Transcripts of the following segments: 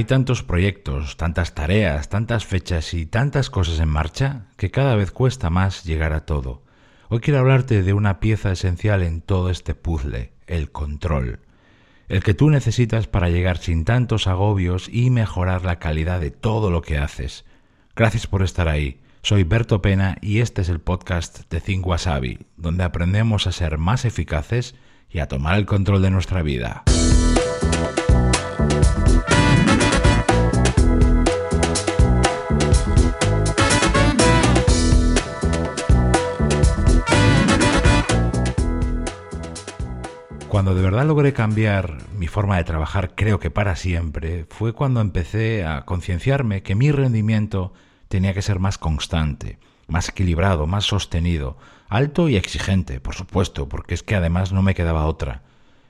Hay tantos proyectos, tantas tareas, tantas fechas y tantas cosas en marcha que cada vez cuesta más llegar a todo. Hoy quiero hablarte de una pieza esencial en todo este puzzle, el control. El que tú necesitas para llegar sin tantos agobios y mejorar la calidad de todo lo que haces. Gracias por estar ahí. Soy Berto Pena y este es el podcast de Think Wasabi, donde aprendemos a ser más eficaces y a tomar el control de nuestra vida. Logré cambiar mi forma de trabajar, creo que para siempre, fue cuando empecé a concienciarme que mi rendimiento tenía que ser más constante, más equilibrado, más sostenido, alto y exigente, por supuesto, porque es que además no me quedaba otra,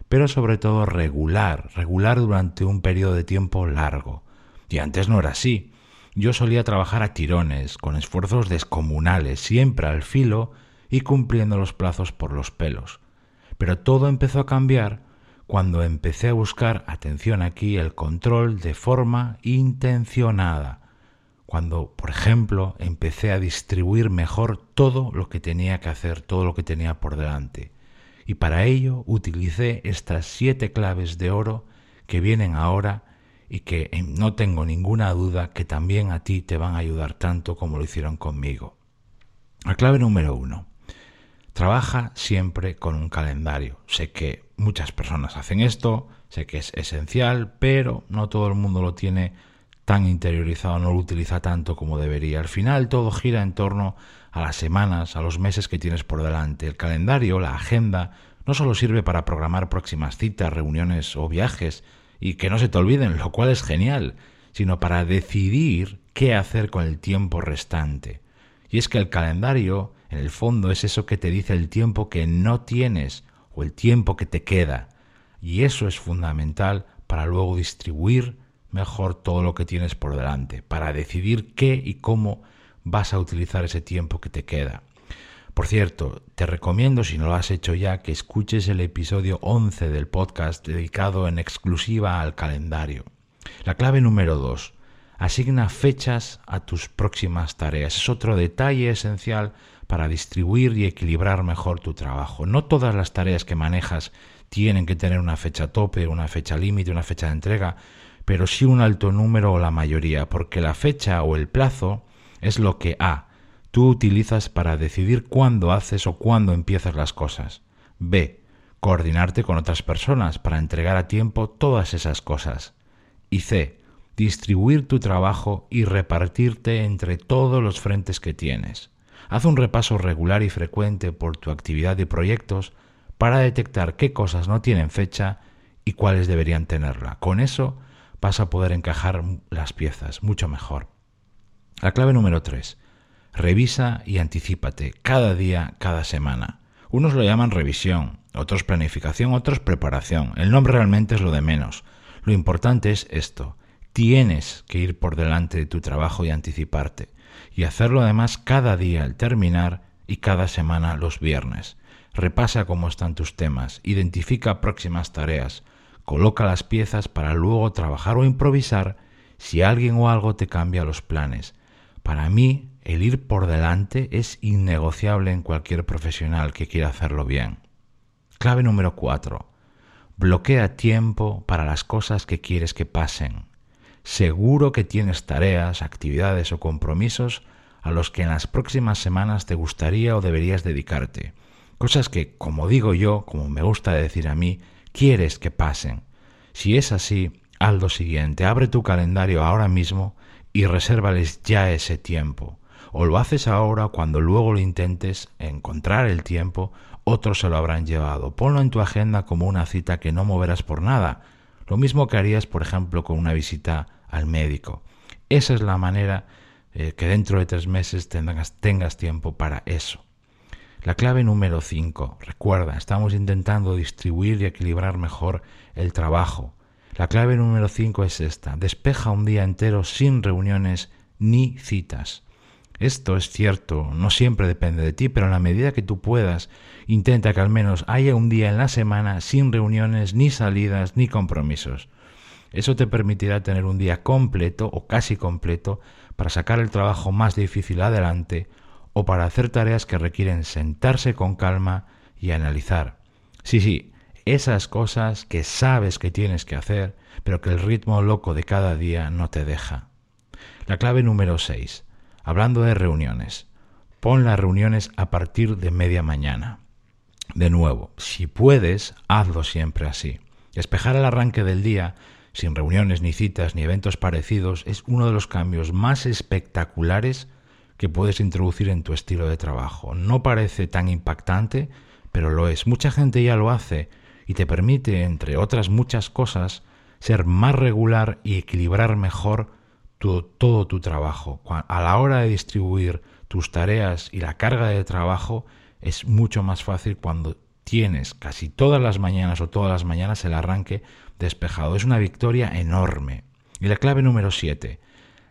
pero sobre todo regular, regular durante un periodo de tiempo largo. Y antes no era así. Yo solía trabajar a tirones, con esfuerzos descomunales, siempre al filo y cumpliendo los plazos por los pelos. Pero todo empezó a cambiar cuando empecé a buscar, atención aquí, el control de forma intencionada. Cuando, por ejemplo, empecé a distribuir mejor todo lo que tenía que hacer, todo lo que tenía por delante. Y para ello utilicé estas siete claves de oro que vienen ahora y que eh, no tengo ninguna duda que también a ti te van a ayudar tanto como lo hicieron conmigo. La clave número uno. Trabaja siempre con un calendario. Sé que muchas personas hacen esto, sé que es esencial, pero no todo el mundo lo tiene tan interiorizado, no lo utiliza tanto como debería. Al final todo gira en torno a las semanas, a los meses que tienes por delante. El calendario, la agenda, no solo sirve para programar próximas citas, reuniones o viajes, y que no se te olviden, lo cual es genial, sino para decidir qué hacer con el tiempo restante. Y es que el calendario en el fondo es eso que te dice el tiempo que no tienes o el tiempo que te queda. Y eso es fundamental para luego distribuir mejor todo lo que tienes por delante, para decidir qué y cómo vas a utilizar ese tiempo que te queda. Por cierto, te recomiendo, si no lo has hecho ya, que escuches el episodio 11 del podcast dedicado en exclusiva al calendario. La clave número 2. Asigna fechas a tus próximas tareas. Es otro detalle esencial para distribuir y equilibrar mejor tu trabajo. No todas las tareas que manejas tienen que tener una fecha tope, una fecha límite, una fecha de entrega, pero sí un alto número o la mayoría, porque la fecha o el plazo es lo que A. Tú utilizas para decidir cuándo haces o cuándo empiezas las cosas. B. Coordinarte con otras personas para entregar a tiempo todas esas cosas. Y C. Distribuir tu trabajo y repartirte entre todos los frentes que tienes. Haz un repaso regular y frecuente por tu actividad y proyectos para detectar qué cosas no tienen fecha y cuáles deberían tenerla. Con eso vas a poder encajar las piezas mucho mejor. La clave número 3. Revisa y anticípate cada día, cada semana. Unos lo llaman revisión, otros planificación, otros preparación. El nombre realmente es lo de menos. Lo importante es esto. Tienes que ir por delante de tu trabajo y anticiparte y hacerlo además cada día al terminar y cada semana los viernes. Repasa cómo están tus temas, identifica próximas tareas, coloca las piezas para luego trabajar o improvisar si alguien o algo te cambia los planes. Para mí, el ir por delante es innegociable en cualquier profesional que quiera hacerlo bien. Clave número 4. Bloquea tiempo para las cosas que quieres que pasen. Seguro que tienes tareas, actividades o compromisos a los que en las próximas semanas te gustaría o deberías dedicarte. Cosas que, como digo yo, como me gusta decir a mí, quieres que pasen. Si es así, haz lo siguiente, abre tu calendario ahora mismo y resérvales ya ese tiempo. O lo haces ahora cuando luego lo intentes encontrar el tiempo, otros se lo habrán llevado. Ponlo en tu agenda como una cita que no moverás por nada, lo mismo que harías, por ejemplo, con una visita al médico. Esa es la manera eh, que dentro de tres meses tengas, tengas tiempo para eso. La clave número 5. Recuerda, estamos intentando distribuir y equilibrar mejor el trabajo. La clave número 5 es esta. Despeja un día entero sin reuniones ni citas. Esto es cierto, no siempre depende de ti, pero en la medida que tú puedas, intenta que al menos haya un día en la semana sin reuniones, ni salidas, ni compromisos. Eso te permitirá tener un día completo o casi completo para sacar el trabajo más difícil adelante o para hacer tareas que requieren sentarse con calma y analizar. Sí, sí, esas cosas que sabes que tienes que hacer, pero que el ritmo loco de cada día no te deja. La clave número 6. Hablando de reuniones. Pon las reuniones a partir de media mañana. De nuevo, si puedes, hazlo siempre así. Despejar el arranque del día, sin reuniones ni citas ni eventos parecidos, es uno de los cambios más espectaculares que puedes introducir en tu estilo de trabajo. No parece tan impactante, pero lo es. Mucha gente ya lo hace y te permite, entre otras muchas cosas, ser más regular y equilibrar mejor todo tu trabajo. A la hora de distribuir tus tareas y la carga de trabajo es mucho más fácil cuando tienes casi todas las mañanas o todas las mañanas el arranque despejado. Es una victoria enorme. Y la clave número 7.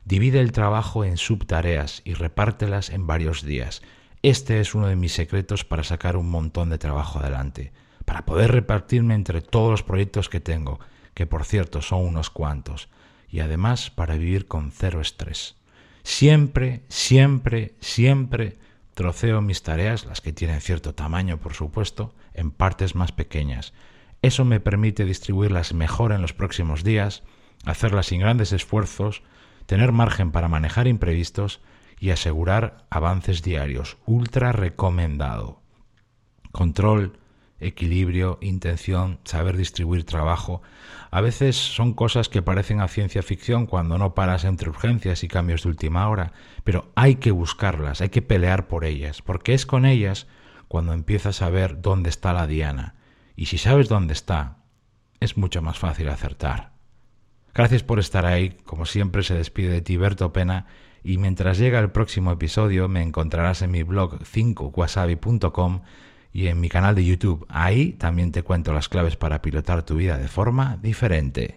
Divide el trabajo en subtareas y repártelas en varios días. Este es uno de mis secretos para sacar un montón de trabajo adelante, para poder repartirme entre todos los proyectos que tengo, que por cierto son unos cuantos, y además para vivir con cero estrés. Siempre, siempre, siempre troceo mis tareas, las que tienen cierto tamaño por supuesto, en partes más pequeñas. Eso me permite distribuirlas mejor en los próximos días, hacerlas sin grandes esfuerzos, tener margen para manejar imprevistos y asegurar avances diarios. Ultra recomendado. Control, equilibrio, intención, saber distribuir trabajo. A veces son cosas que parecen a ciencia ficción cuando no paras entre urgencias y cambios de última hora, pero hay que buscarlas, hay que pelear por ellas, porque es con ellas cuando empiezas a ver dónde está la diana. Y si sabes dónde está, es mucho más fácil acertar. Gracias por estar ahí, como siempre se despide de ti Berto Pena, y mientras llega el próximo episodio me encontrarás en mi blog 5wasabi.com y en mi canal de YouTube. Ahí también te cuento las claves para pilotar tu vida de forma diferente.